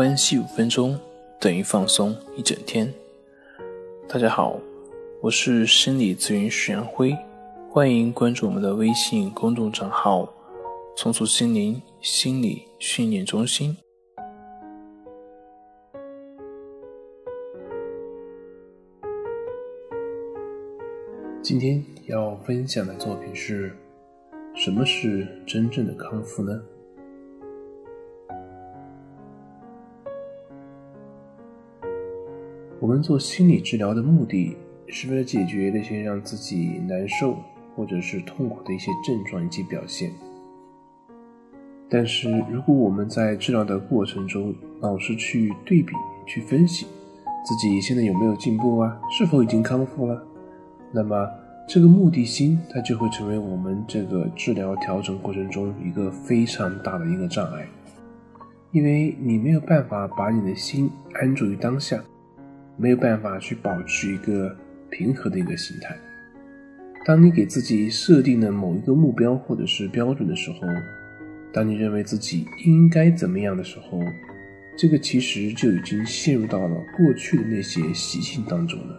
关系五分钟等于放松一整天。大家好，我是心理咨询师杨辉，欢迎关注我们的微信公众账号“重塑心灵心理训练中心”。今天要分享的作品是：什么是真正的康复呢？我们做心理治疗的目的是为了解决那些让自己难受或者是痛苦的一些症状以及表现。但是，如果我们在治疗的过程中老是去对比、去分析自己现在有没有进步啊，是否已经康复了，那么这个目的心它就会成为我们这个治疗调整过程中一个非常大的一个障碍，因为你没有办法把你的心安住于当下。没有办法去保持一个平和的一个心态。当你给自己设定了某一个目标或者是标准的时候，当你认为自己应该怎么样的时候，这个其实就已经陷入到了过去的那些习性当中了。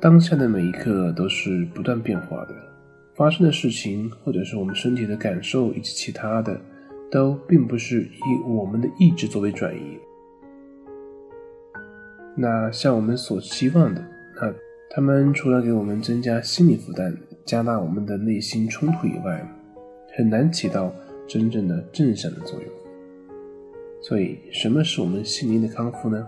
当下的每一刻都是不断变化的，发生的事情或者是我们身体的感受以及其他的，都并不是以我们的意志作为转移。那像我们所期望的，那他们除了给我们增加心理负担、加大我们的内心冲突以外，很难起到真正的正向的作用。所以，什么是我们心灵的康复呢？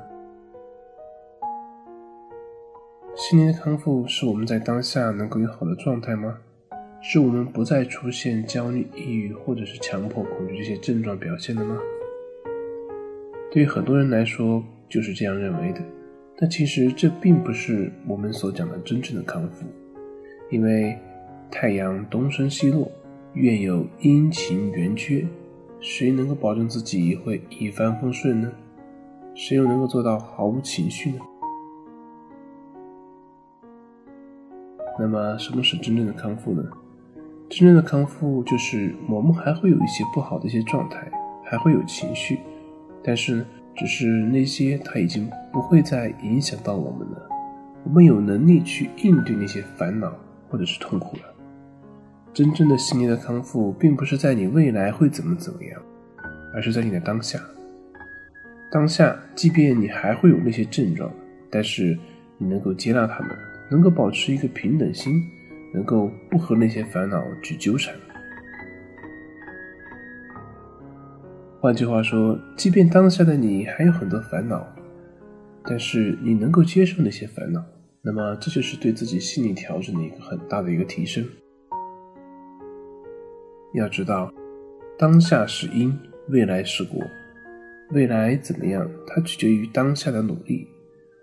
心灵的康复是我们在当下能够有好的状态吗？是我们不再出现焦虑、抑郁或者是强迫恐惧这些症状表现的吗？对于很多人来说，就是这样认为的。但其实这并不是我们所讲的真正的康复，因为太阳东升西落，月有阴晴圆缺，谁能够保证自己会一帆风顺呢？谁又能够做到毫无情绪呢？那么，什么是真正的康复呢？真正的康复就是我们还会有一些不好的一些状态，还会有情绪，但是。只是那些他已经不会再影响到我们了，我们有能力去应对那些烦恼或者是痛苦了。真正的心灵的康复，并不是在你未来会怎么怎么样，而是在你的当下。当下，即便你还会有那些症状，但是你能够接纳他们，能够保持一个平等心，能够不和那些烦恼去纠缠。换句话说，即便当下的你还有很多烦恼，但是你能够接受那些烦恼，那么这就是对自己心理调整的一个很大的一个提升。要知道，当下是因，未来是果，未来怎么样，它取决于当下的努力，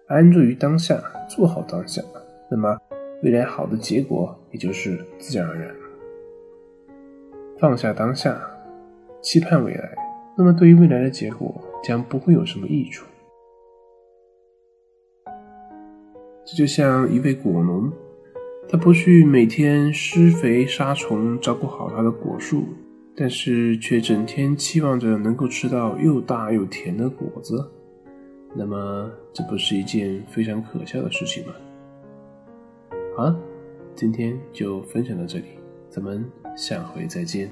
安住于当下，做好当下，那么未来好的结果也就是自然而然。放下当下，期盼未来。那么，对于未来的结果将不会有什么益处。这就像一位果农，他不去每天施肥杀虫，照顾好他的果树，但是却整天期望着能够吃到又大又甜的果子，那么这不是一件非常可笑的事情吗？好了，今天就分享到这里，咱们下回再见。